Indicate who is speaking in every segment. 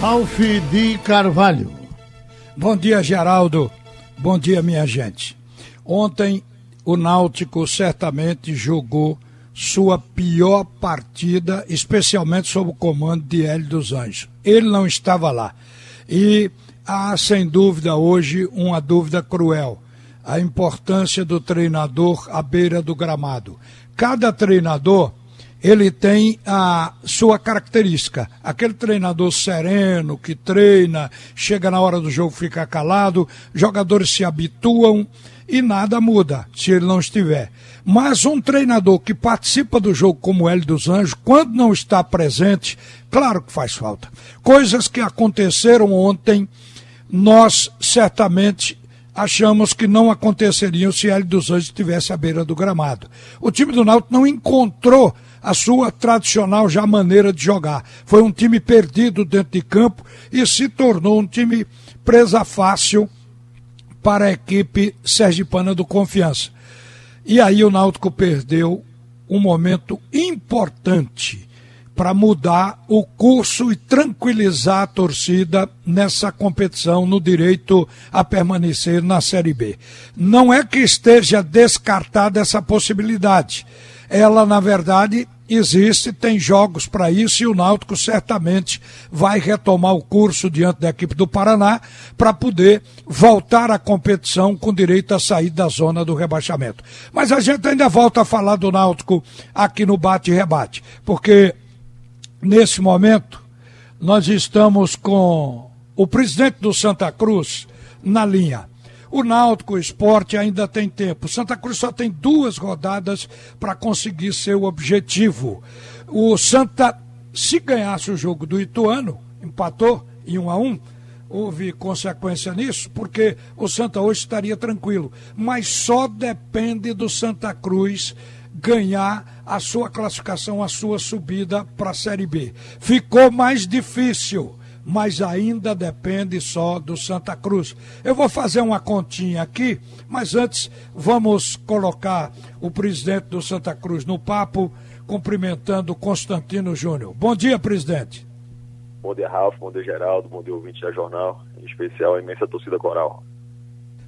Speaker 1: Ralph de Carvalho.
Speaker 2: Bom dia, Geraldo. Bom dia, minha gente. Ontem o Náutico certamente jogou sua pior partida, especialmente sob o comando de Hélio dos Anjos. Ele não estava lá. E há, sem dúvida, hoje uma dúvida cruel: a importância do treinador à beira do gramado. Cada treinador ele tem a sua característica. Aquele treinador sereno, que treina, chega na hora do jogo, fica calado, jogadores se habituam e nada muda se ele não estiver. Mas um treinador que participa do jogo como Hélio dos Anjos, quando não está presente, claro que faz falta. Coisas que aconteceram ontem, nós certamente achamos que não aconteceriam se Hélio dos Anjos estivesse à beira do gramado. O time do Náutico não encontrou a sua tradicional já maneira de jogar. Foi um time perdido dentro de campo e se tornou um time presa fácil para a equipe sergipana do Confiança. E aí o Náutico perdeu um momento importante para mudar o curso e tranquilizar a torcida nessa competição no direito a permanecer na Série B. Não é que esteja descartada essa possibilidade. Ela, na verdade, existe, tem jogos para isso e o Náutico certamente vai retomar o curso diante da equipe do Paraná para poder voltar à competição com direito a sair da zona do rebaixamento. Mas a gente ainda volta a falar do Náutico aqui no Bate Rebate, porque nesse momento nós estamos com o presidente do Santa Cruz na linha. O Náutico o Esporte ainda tem tempo. Santa Cruz só tem duas rodadas para conseguir seu objetivo. O Santa, se ganhasse o jogo do Ituano, empatou em 1 a 1 houve consequência nisso, porque o Santa hoje estaria tranquilo. Mas só depende do Santa Cruz ganhar a sua classificação, a sua subida para a Série B. Ficou mais difícil mas ainda depende só do Santa Cruz. Eu vou fazer uma continha aqui, mas antes vamos colocar o presidente do Santa Cruz no papo, cumprimentando Constantino Júnior. Bom dia, presidente.
Speaker 3: Bom dia, Ralf. Bom dia, Geraldo. Bom dia, ouvinte da Jornal. Em especial, a imensa torcida coral.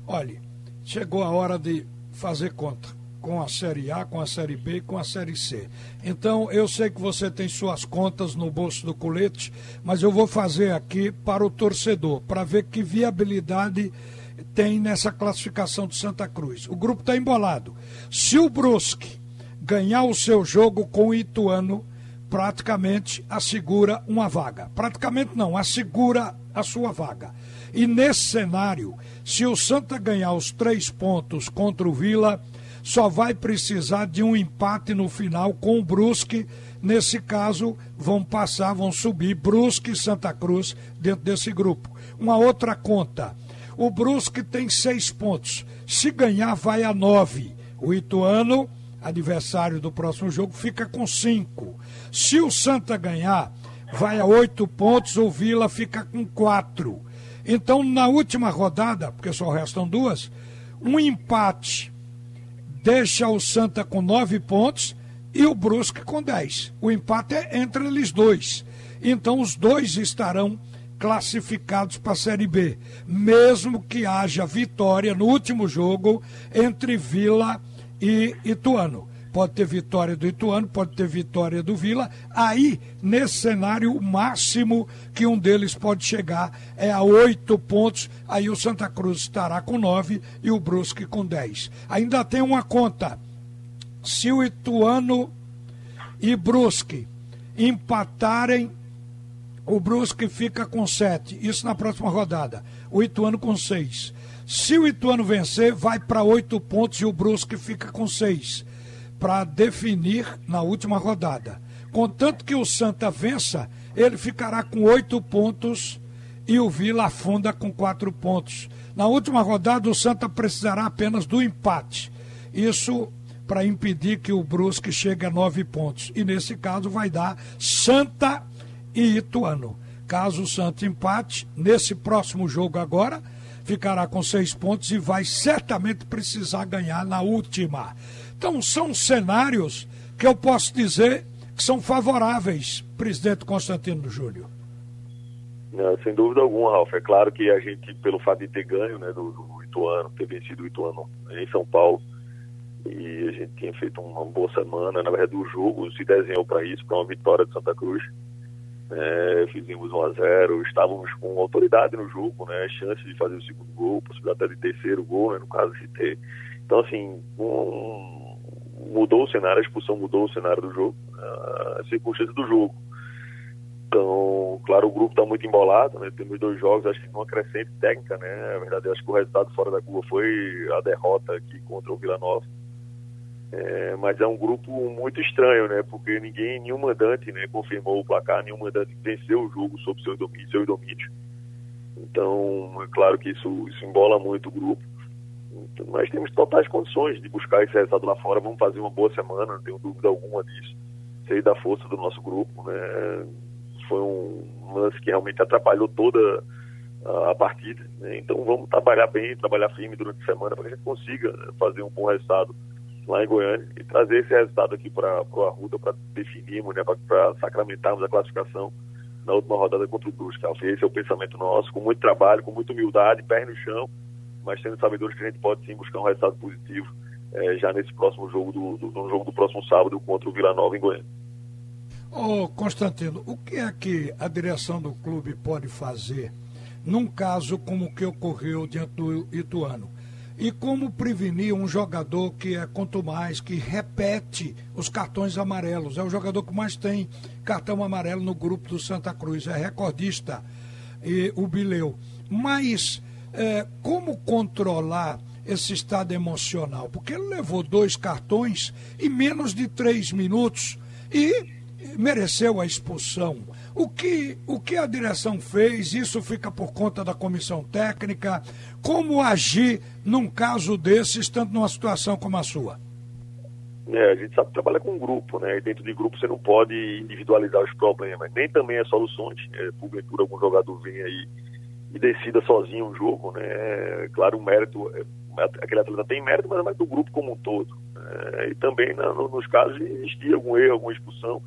Speaker 2: Olhe, chegou a hora de fazer conta com a Série A, com a Série B e com a Série C. Então, eu sei que você tem suas contas no bolso do colete, mas eu vou fazer aqui para o torcedor, para ver que viabilidade tem nessa classificação de Santa Cruz. O grupo está embolado. Se o Brusque ganhar o seu jogo com o Ituano, praticamente assegura uma vaga. Praticamente não, assegura a sua vaga. E nesse cenário, se o Santa ganhar os três pontos contra o Vila, só vai precisar de um empate no final com o Brusque. Nesse caso, vão passar, vão subir Brusque e Santa Cruz dentro desse grupo. Uma outra conta. O Brusque tem seis pontos. Se ganhar, vai a nove. O Ituano, adversário do próximo jogo, fica com cinco. Se o Santa ganhar, vai a oito pontos. O Vila fica com quatro. Então, na última rodada, porque só restam duas, um empate deixa o Santa com nove pontos e o Brusque com dez. O empate é entre eles dois. Então os dois estarão classificados para a Série B, mesmo que haja vitória no último jogo entre Vila e Ituano pode ter vitória do Ituano, pode ter vitória do Vila. Aí, nesse cenário, o máximo que um deles pode chegar é a oito pontos. Aí o Santa Cruz estará com nove e o Brusque com dez. Ainda tem uma conta. Se o Ituano e Brusque empatarem, o Brusque fica com sete. Isso na próxima rodada. O Ituano com seis. Se o Ituano vencer, vai para oito pontos e o Brusque fica com seis para definir na última rodada. Contanto que o Santa vença, ele ficará com oito pontos e o Vila afunda com quatro pontos. Na última rodada, o Santa precisará apenas do empate. Isso para impedir que o Brusque chegue a nove pontos. E nesse caso vai dar Santa e Ituano. Caso o Santa empate, nesse próximo jogo agora, ficará com seis pontos e vai certamente precisar ganhar na última. Então, são cenários que eu posso dizer que são favoráveis, presidente Constantino Júnior.
Speaker 3: Não, sem dúvida alguma, Ralf. É claro que a gente, pelo fato de ter ganho né, do, do Ituano, ter vencido o Ituano em São Paulo, e a gente tinha feito uma boa semana, na verdade o jogo se desenhou para isso, para uma vitória de Santa Cruz. É, fizemos 1 a 0 estávamos com autoridade no jogo, né, chance de fazer o segundo gol, possibilidade de terceiro gol, né, no caso de ter. Então, assim, um, mudou o cenário, a expulsão mudou o cenário do jogo, a circunstância do jogo. Então, claro, o grupo está muito embolado, né? Temos dois jogos, acho que uma crescente técnica, né? Na verdade, acho que o resultado fora da curva foi a derrota aqui contra o Vila Nova. É, mas é um grupo muito estranho, né? Porque ninguém, nenhum mandante, né, confirmou o placar, nenhum mandante venceu o jogo sob seu domínio, seu domínio. Então, é claro que isso, isso embola muito o grupo. Mas temos totais condições de buscar esse resultado lá fora. Vamos fazer uma boa semana, não tenho dúvida alguma disso. Sei da força do nosso grupo, né? Foi um lance que realmente atrapalhou toda a partida. Né? Então vamos trabalhar bem, trabalhar firme durante a semana para que a gente consiga fazer um bom resultado lá em Goiânia e trazer esse resultado aqui para o Arruda para definirmos, né, para sacramentarmos a classificação na última rodada contra o Brusque. Esse é o pensamento nosso, com muito trabalho, com muita humildade, pé no chão, mas sendo sabedores que a gente pode sim buscar um resultado positivo é, já nesse próximo jogo do, do, no jogo do próximo sábado contra o Vila Nova em Goiânia.
Speaker 2: Ô Constantino, o que é que a direção do clube pode fazer num caso como o que ocorreu diante do Ituano? E como prevenir um jogador que é quanto mais, que repete os cartões amarelos? É o jogador que mais tem cartão amarelo no grupo do Santa Cruz, é recordista, e, o Bileu. Mas é, como controlar esse estado emocional? Porque ele levou dois cartões em menos de três minutos e mereceu a expulsão. O que, o que a direção fez, isso fica por conta da comissão técnica. Como agir num caso desse, estando numa situação como a sua?
Speaker 3: É, a gente sabe que trabalha com grupo, né? E dentro de grupo você não pode individualizar os problemas, nem também as soluções. É, porventura algum jogador vem aí e decida sozinho um jogo, né? É, claro, o mérito, é, aquele atleta tem mérito, mas é mais do grupo como um todo. É, e também na, no, nos casos de existir algum erro, alguma expulsão,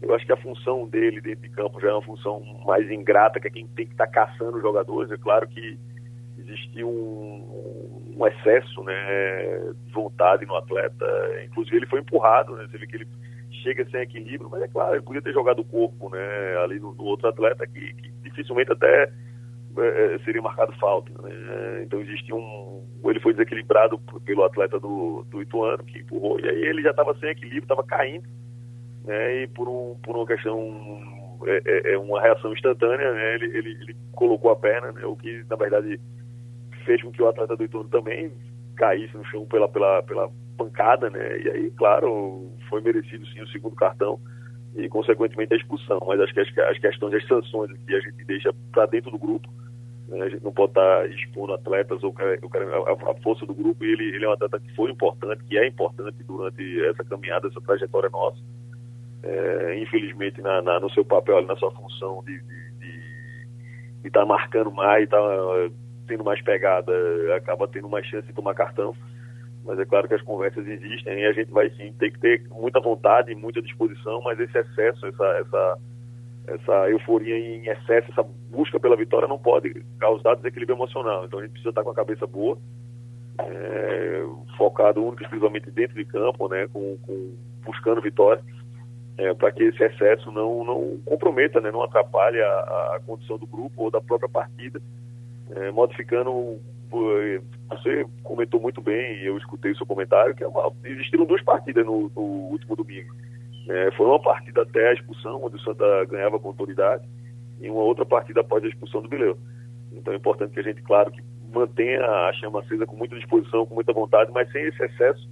Speaker 3: eu acho que a função dele dentro de campo já é uma função mais ingrata, que é quem tem que estar tá caçando os jogadores. É claro que existiu um, um, excesso né, de vontade no atleta. Inclusive ele foi empurrado, né? Você vê que ele chega sem equilíbrio, mas é claro, ele podia ter jogado o corpo né, ali no, no outro atleta que, que, dificilmente até é, é seria marcado falta. Né? Então existe um. Ele foi desequilibrado pelo atleta do, do Ituano, que empurrou, e aí ele já estava sem equilíbrio, estava caindo né, e por, um, por uma questão, é, é, é uma reação instantânea, né, ele, ele, ele, colocou a perna, né, o que na verdade fez com que o atleta do Ituano também caísse no chão pela, pela, pela pancada, né, e aí, claro, foi merecido sim o segundo cartão e consequentemente a expulsão, mas acho que as, as questões das sanções que a gente deixa para dentro do grupo, né, a gente não pode estar expondo atletas ou a, a, força do grupo, e ele, ele é um atleta que foi importante, que é importante durante essa caminhada, essa trajetória nossa, é, infelizmente na, na, no seu papel, na sua função de estar tá marcando mais, estar tá, tendo mais pegada, acaba tendo mais chance de tomar cartão. Mas é claro que as conversas existem e a gente vai sim ter que ter muita vontade, muita disposição, mas esse excesso, essa, essa, essa euforia em excesso, essa busca pela vitória não pode causar desequilíbrio emocional. Então a gente precisa estar com a cabeça boa, é, focado único exclusivamente dentro de campo, né, com, com buscando vitória é, para que esse excesso não, não comprometa, né, não atrapalhe a, a condição do grupo ou da própria partida, é, modificando. Você comentou muito bem, eu escutei o seu comentário, que é uma, existiram duas partidas no, no último domingo. É, foi uma partida até a expulsão, onde o Santa ganhava com autoridade, e uma outra partida após a expulsão do Bileu. Então é importante que a gente, claro, que mantenha a chama acesa com muita disposição, com muita vontade, mas sem esse excesso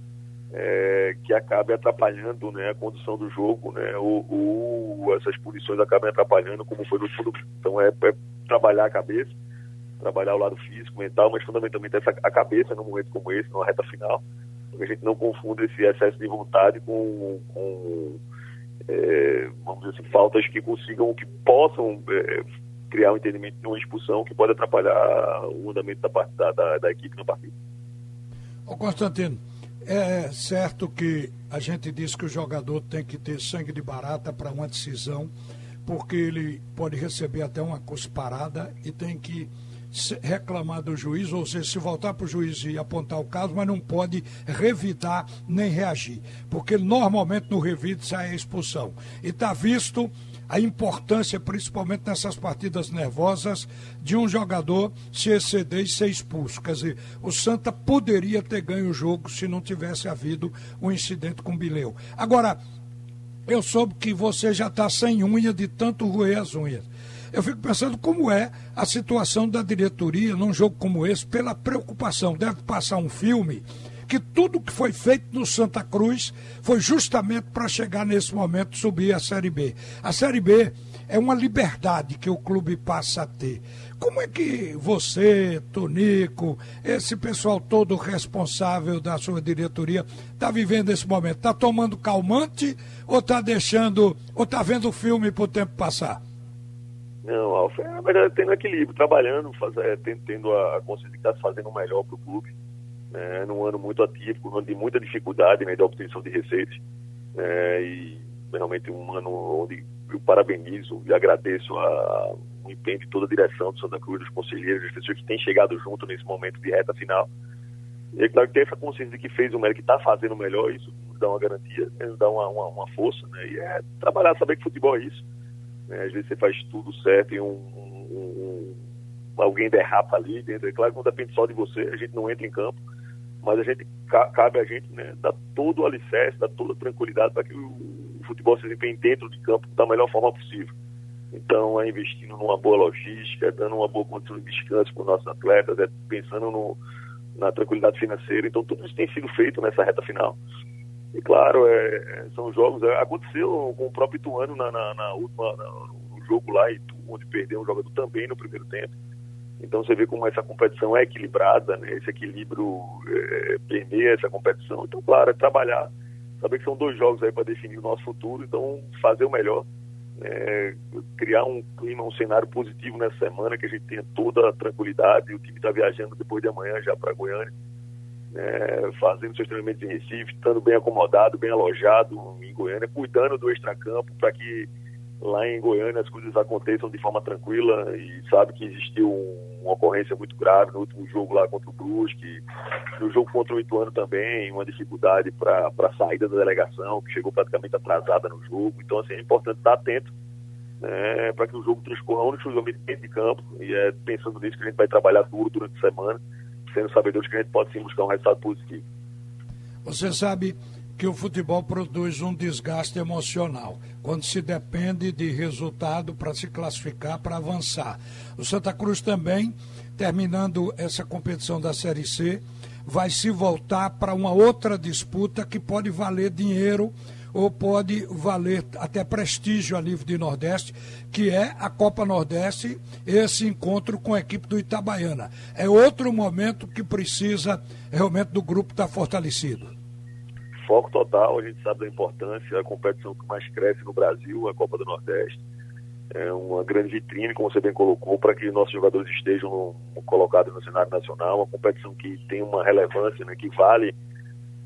Speaker 3: é, que acabe atrapalhando né, a condução do jogo, né, ou, ou, essas punições acabem atrapalhando, como foi no fundo. Então é, é, trabalhar a cabeça, trabalhar o lado físico, mental, mas fundamentalmente essa, a cabeça num momento como esse, numa reta final, que a gente não confunda esse excesso de vontade com, com é, vamos dizer assim, faltas que consigam, que possam é, criar um entendimento de uma expulsão que pode atrapalhar o andamento da, da, da, da equipe no partido.
Speaker 2: Ô Constantino, é certo que a gente diz que o jogador tem que ter sangue de barata para uma decisão porque ele pode receber até uma cusparada e tem que reclamar do juiz, ou seja, se voltar para o juiz e apontar o caso, mas não pode revidar nem reagir, porque normalmente no revide sai a expulsão. E está visto a importância, principalmente nessas partidas nervosas, de um jogador se exceder e ser expulso. Quer dizer, o Santa poderia ter ganho o jogo se não tivesse havido um incidente com o Bileu. Agora, eu soube que você já está sem unha de tanto roer as unhas. Eu fico pensando como é a situação da diretoria num jogo como esse, pela preocupação. Deve passar um filme que tudo que foi feito no Santa Cruz foi justamente para chegar nesse momento subir a Série B. A Série B é uma liberdade que o clube passa a ter. Como é que você, Tonico, esse pessoal todo responsável da sua diretoria está vivendo esse momento? Está tomando calmante ou está deixando, ou está vendo o filme para o tempo passar?
Speaker 3: Não, Alfa, na verdade, tendo equilíbrio, trabalhando, faz, é, tendo a consciência de estar tá fazendo o melhor para o clube né, num ano muito atípico, um ano de muita dificuldade né, obtenção de receitas. Né, e realmente um ano onde eu parabenizo e agradeço a, o empenho de toda a direção do Santa Cruz, dos conselheiros, das pessoas que têm chegado junto nesse momento de reta final. E é claro que ter essa consciência de que fez o melhor, que está fazendo o melhor, isso nos dá uma garantia, né, nos dá uma, uma, uma, força. Né? E é trabalhar, saber que futebol é isso. Né? Às vezes você faz tudo certo e um, um, um, alguém derrapa ali dentro. É claro que não depende só de você, a gente não entra em campo mas a gente cabe a gente né, dar todo o alicerce, dar toda a tranquilidade para que o, futebol se desempenhe dentro de campo da melhor forma possível. Então, é investindo numa boa logística, dando uma boa condição de descanso para os nossos atletas, é pensando no, na tranquilidade financeira. Então, tudo isso tem sido feito nessa reta final. E, claro, é, é são jogos. É, aconteceu com o próprio Ituano na, na, na última, na, no jogo lá, onde perdeu um jogador também no primeiro tempo. Então você vê como essa competição é equilibrada, né? esse equilíbrio é, permeia essa competição. Então, claro, é trabalhar, saber que são dois jogos aí para definir o nosso futuro, então fazer o melhor, né? criar um clima, um cenário positivo nessa semana, que a gente tenha toda a tranquilidade. O time está viajando depois de amanhã já para Goiânia, né? fazendo seus treinamentos em Recife, estando bem acomodado, bem alojado em Goiânia, cuidando do extracampo para que lá em Goiânia as coisas aconteçam de forma tranquila e sabe que existiu uma ocorrência muito grave no último jogo lá contra o Brusque, no jogo contra o Ituano também, uma dificuldade para a saída da delegação, que chegou praticamente atrasada no jogo. Então, assim, é importante estar atento né, para que o jogo transcorra unicamente dentro de campo e é pensando nisso que a gente vai trabalhar duro durante a semana, sendo sabedores que a gente pode sim buscar um resultado positivo.
Speaker 2: Você sabe que o futebol produz um desgaste emocional, quando se depende de resultado para se classificar, para avançar. O Santa Cruz também, terminando essa competição da Série C, vai se voltar para uma outra disputa que pode valer dinheiro ou pode valer até prestígio a nível de Nordeste, que é a Copa Nordeste, esse encontro com a equipe do Itabaiana. É outro momento que precisa realmente do grupo estar fortalecido
Speaker 3: foco total, a gente sabe da importância, a competição que mais cresce no Brasil, a Copa do Nordeste. É uma grande vitrine, como você bem colocou, para que nossos jogadores estejam colocados no cenário nacional, uma competição que tem uma relevância, né, que vale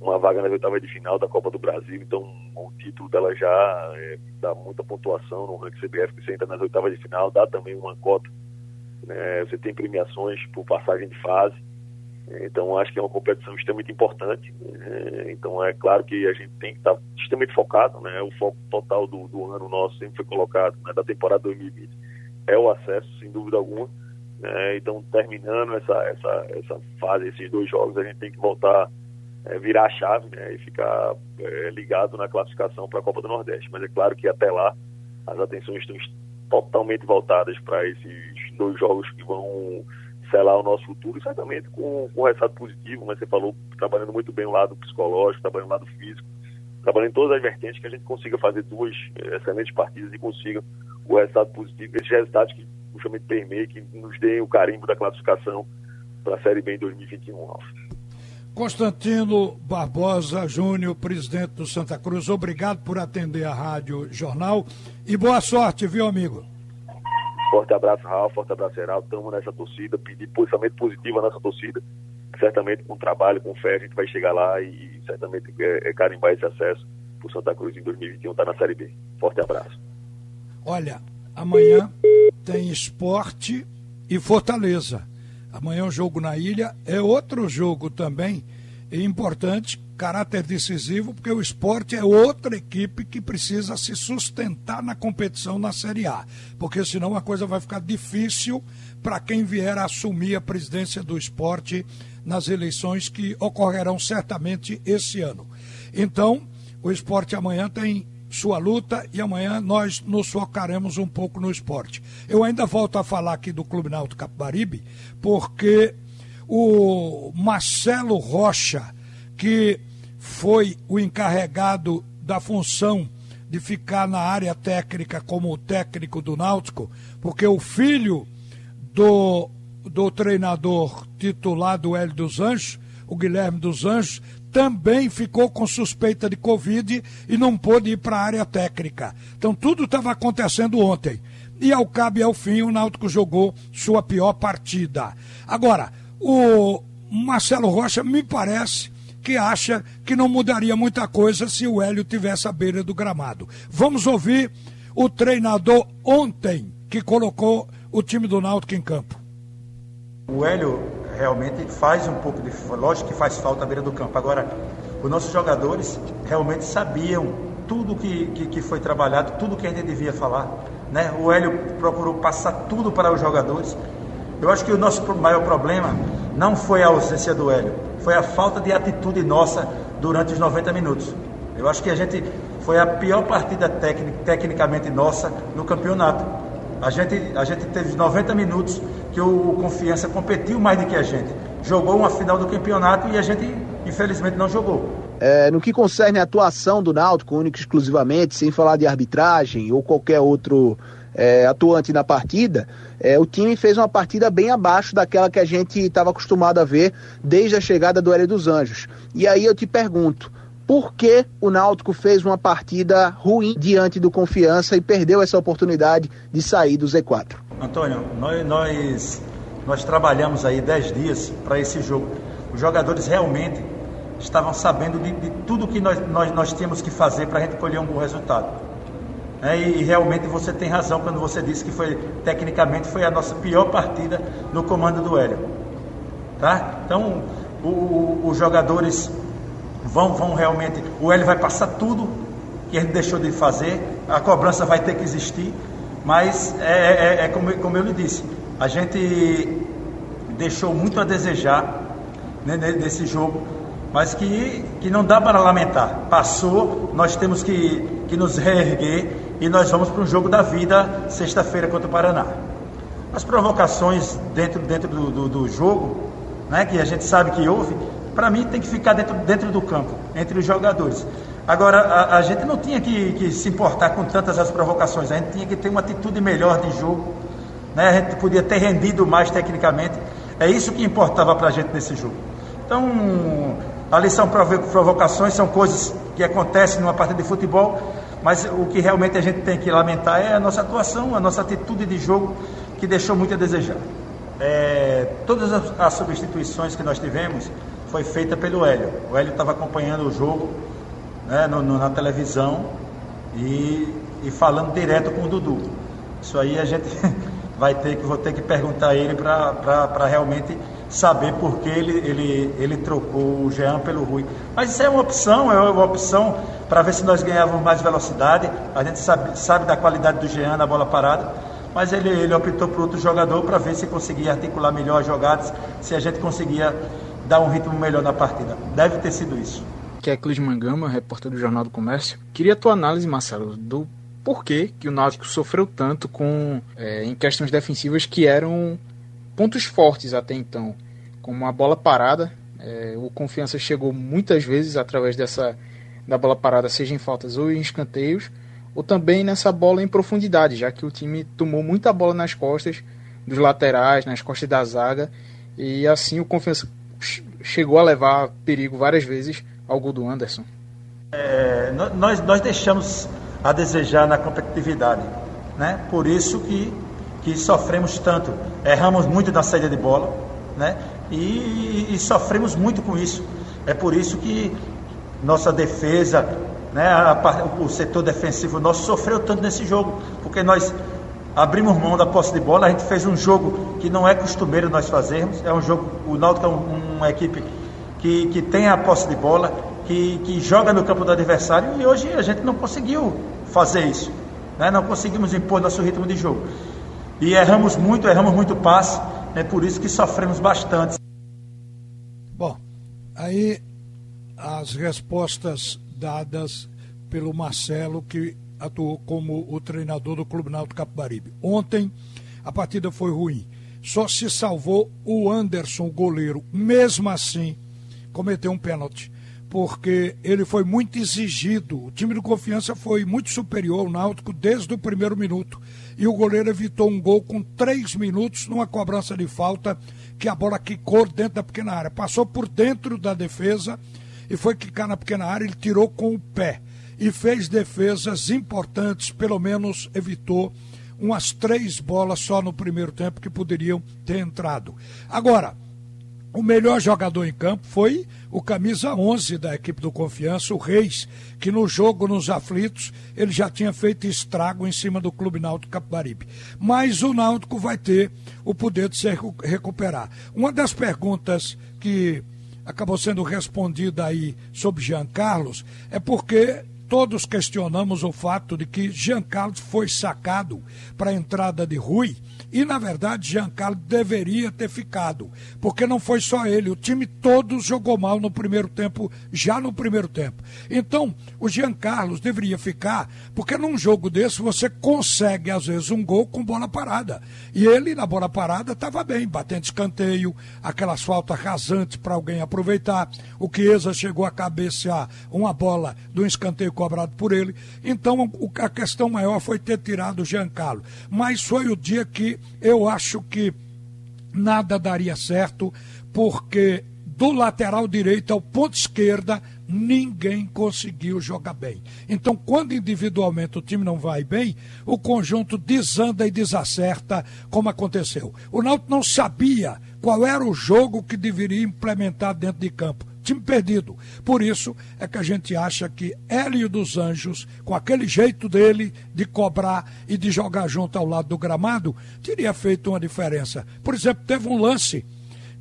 Speaker 3: uma vaga nas oitavas de final da Copa do Brasil, então o título dela já é, dá muita pontuação no ranking CBF, que você entra nas oitavas de final, dá também uma cota, né, você tem premiações por passagem de fase, então, acho que é uma competição extremamente importante. Né? Então, é claro que a gente tem que estar extremamente focado. Né? O foco total do, do ano nosso sempre foi colocado, né, da temporada 2020, é o acesso, sem dúvida alguma. Né? Então, terminando essa, essa, essa fase, esses dois jogos, a gente tem que voltar, é, virar a chave né? e ficar é, ligado na classificação para a Copa do Nordeste. Mas é claro que até lá as atenções estão totalmente voltadas para esses dois jogos que vão selar o nosso futuro, certamente com, com um resultado positivo, mas você falou, trabalhando muito bem o lado psicológico, trabalhando o lado físico, trabalhando todas as vertentes, que a gente consiga fazer duas eh, excelentes partidas e consiga o resultado positivo, esses resultados que justamente permeiem, que nos deem o carimbo da classificação para a Série B em 2021,
Speaker 2: Constantino Barbosa Júnior, presidente do Santa Cruz, obrigado por atender a Rádio Jornal e boa sorte, viu, amigo?
Speaker 3: Forte abraço, Raul, forte abraço, Geraldo. Estamos nessa torcida, pedir posicionamento positivo à nossa torcida. Certamente com trabalho, com fé, a gente vai chegar lá e certamente é, é carimbar esse acesso para o Santa Cruz em 2021 estar tá na Série B. Forte abraço.
Speaker 2: Olha, Amanhã tem esporte e Fortaleza. Amanhã é um jogo na ilha, é outro jogo também importante, caráter decisivo, porque o esporte é outra equipe que precisa se sustentar na competição na Série A. Porque senão a coisa vai ficar difícil para quem vier a assumir a presidência do esporte nas eleições que ocorrerão certamente esse ano. Então, o esporte amanhã tem sua luta e amanhã nós nos focaremos um pouco no esporte. Eu ainda volto a falar aqui do Clube Náutico Capibaribe, porque o Marcelo Rocha, que foi o encarregado da função de ficar na área técnica como técnico do Náutico, porque o filho do, do treinador titular do Hélio dos Anjos, o Guilherme dos Anjos, também ficou com suspeita de Covid e não pôde ir para a área técnica. Então tudo estava acontecendo ontem. E ao cabo e ao fim, o Náutico jogou sua pior partida. Agora, o Marcelo Rocha me parece que acha que não mudaria muita coisa se o Hélio tivesse à beira do gramado. Vamos ouvir o treinador ontem que colocou o time do Náutico em campo.
Speaker 4: O Hélio realmente faz um pouco de. Lógico que faz falta à beira do campo. Agora, os nossos jogadores realmente sabiam tudo que, que, que foi trabalhado, tudo que a gente devia falar. Né? O Hélio procurou passar tudo para os jogadores. Eu acho que o nosso maior problema não foi a ausência do Hélio, foi a falta de atitude nossa durante os 90 minutos. Eu acho que a gente foi a pior partida tecnic, tecnicamente nossa no campeonato. A gente, a gente teve 90 minutos que o Confiança competiu mais do que a gente. Jogou uma final do campeonato e a gente, infelizmente, não jogou.
Speaker 5: É, no que concerne a atuação do Náutico, único exclusivamente, sem falar de arbitragem ou qualquer outro é, atuante na partida, é, o time fez uma partida bem abaixo daquela que a gente estava acostumado a ver desde a chegada do Hélio dos Anjos. E aí eu te pergunto, por que o Náutico fez uma partida ruim diante do Confiança e perdeu essa oportunidade de sair do Z4?
Speaker 4: Antônio, nós, nós, nós trabalhamos aí 10 dias para esse jogo. Os jogadores realmente estavam sabendo de, de tudo que nós, nós, nós tínhamos que fazer para a gente colher um bom resultado. É, e, e, realmente você tem razão quando você disse que foi tecnicamente foi a nossa pior partida no comando do Hélio. Tá? Então os jogadores vão, vão realmente. O Hélio vai passar tudo que a gente deixou de fazer, a cobrança vai ter que existir, mas é, é, é, é como, como eu lhe disse, a gente deixou muito a desejar né, nesse jogo, mas que, que não dá para lamentar. Passou, nós temos que, que nos reerguer e nós vamos para um jogo da vida sexta-feira contra o Paraná. As provocações dentro, dentro do, do, do jogo, né, que a gente sabe que houve, para mim tem que ficar dentro, dentro do campo, entre os jogadores. Agora, a, a gente não tinha que, que, se importar com tantas as provocações, a gente tinha que ter uma atitude melhor de jogo, né? a gente podia ter rendido mais tecnicamente, é isso que importava para a gente nesse jogo. Então, ali são provocações, são coisas que acontecem numa partida de futebol, mas o que realmente a gente tem que lamentar é a nossa atuação, a nossa atitude de jogo, que deixou muito a desejar. É, todas as, as substituições que nós tivemos, foi feita pelo Hélio. O Hélio estava acompanhando o jogo né, no, no, na televisão e, e falando direto com o Dudu. Isso aí a gente vai ter que, vou ter que perguntar a ele para realmente saber por que ele, ele, ele trocou o Jean pelo Rui. Mas isso é uma opção, é uma opção para ver se nós ganhávamos mais velocidade. A gente sabe, sabe da qualidade do Jean na bola parada, mas ele, ele optou por outro jogador para ver se conseguia articular melhor as jogadas, se a gente conseguia dar um ritmo melhor na partida. Deve ter sido isso.
Speaker 6: Que é Clis Mangama, repórter do Jornal do Comércio. Queria a tua análise, Marcelo, do porquê que o Náutico sofreu tanto com é, em questões defensivas que eram pontos fortes até então, como a bola parada. É, o Confiança chegou muitas vezes através dessa da bola parada, seja em faltas ou em escanteios, ou também nessa bola em profundidade, já que o time tomou muita bola nas costas dos laterais, nas costas da zaga, e assim o Confiança chegou a levar perigo várias vezes ao gol do Anderson.
Speaker 4: É, nós, nós deixamos a desejar na competitividade, né? Por isso que, que sofremos tanto, erramos muito na saída de bola, né? E, e sofremos muito com isso. É por isso que nossa defesa, né? A, o setor defensivo nosso sofreu tanto nesse jogo, porque nós abrimos mão da posse de bola, a gente fez um jogo que não é costumeiro nós fazermos, é um jogo, o Náutico é um, uma equipe que, que tem a posse de bola, que, que joga no campo do adversário e hoje a gente não conseguiu fazer isso, né? não conseguimos impor nosso ritmo de jogo. E erramos muito, erramos muito passe, é por isso que sofremos bastante.
Speaker 2: Bom, aí as respostas dadas pelo Marcelo, que atuou como o treinador do Clube Náutico Capibaribe. Ontem a partida foi ruim. Só se salvou o Anderson, goleiro. Mesmo assim, cometeu um pênalti, porque ele foi muito exigido. O time do Confiança foi muito superior ao Náutico desde o primeiro minuto. E o goleiro evitou um gol com três minutos numa cobrança de falta que a bola quicou dentro da pequena área. Passou por dentro da defesa e foi quicar na pequena área. Ele tirou com o pé e fez defesas importantes, pelo menos evitou umas três bolas só no primeiro tempo que poderiam ter entrado. Agora, o melhor jogador em campo foi o camisa 11 da equipe do Confiança, o Reis, que no jogo nos aflitos ele já tinha feito estrago em cima do Clube Náutico Capibaribe. Mas o Náutico vai ter o poder de se recuperar. Uma das perguntas que acabou sendo respondida aí sobre Jean Carlos é porque todos questionamos o fato de que Jean Carlos foi sacado para a entrada de Rui e, na verdade, Giancarlo deveria ter ficado, porque não foi só ele, o time todo jogou mal no primeiro tempo, já no primeiro tempo. Então, o Giancarlo deveria ficar, porque num jogo desse você consegue, às vezes, um gol com bola parada. E ele, na bola parada, estava bem, batendo escanteio, aquelas faltas rasantes para alguém aproveitar. O Chiesa chegou a cabecear uma bola do escanteio cobrado por ele. Então, a questão maior foi ter tirado o Giancarlo. Mas foi o dia que eu acho que nada daria certo, porque do lateral direito ao ponto esquerda, ninguém conseguiu jogar bem. Então, quando individualmente o time não vai bem, o conjunto desanda e desacerta, como aconteceu. O Náutico não sabia qual era o jogo que deveria implementar dentro de campo time perdido. Por isso é que a gente acha que Hélio dos Anjos, com aquele jeito dele de cobrar e de jogar junto ao lado do gramado, teria feito uma diferença. Por exemplo, teve um lance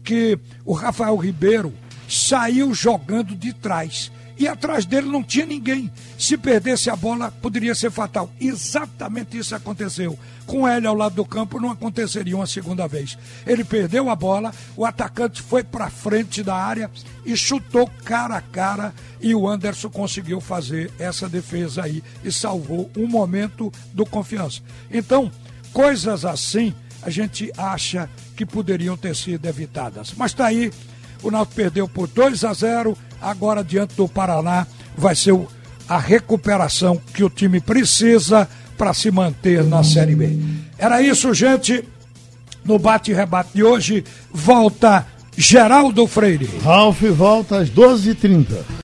Speaker 2: que o Rafael Ribeiro saiu jogando de trás e atrás dele não tinha ninguém. Se perdesse a bola, poderia ser fatal. Exatamente isso aconteceu. Com ele ao lado do campo, não aconteceria uma segunda vez. Ele perdeu a bola, o atacante foi para frente da área e chutou cara a cara. E o Anderson conseguiu fazer essa defesa aí e salvou um momento do confiança. Então, coisas assim a gente acha que poderiam ter sido evitadas. Mas está aí, o Náutico perdeu por 2 a 0 Agora, diante do Paraná, vai ser a recuperação que o time precisa para se manter na Série B. Era isso, gente. No bate-rebate de hoje, volta Geraldo Freire.
Speaker 1: Ralf volta às 12h30.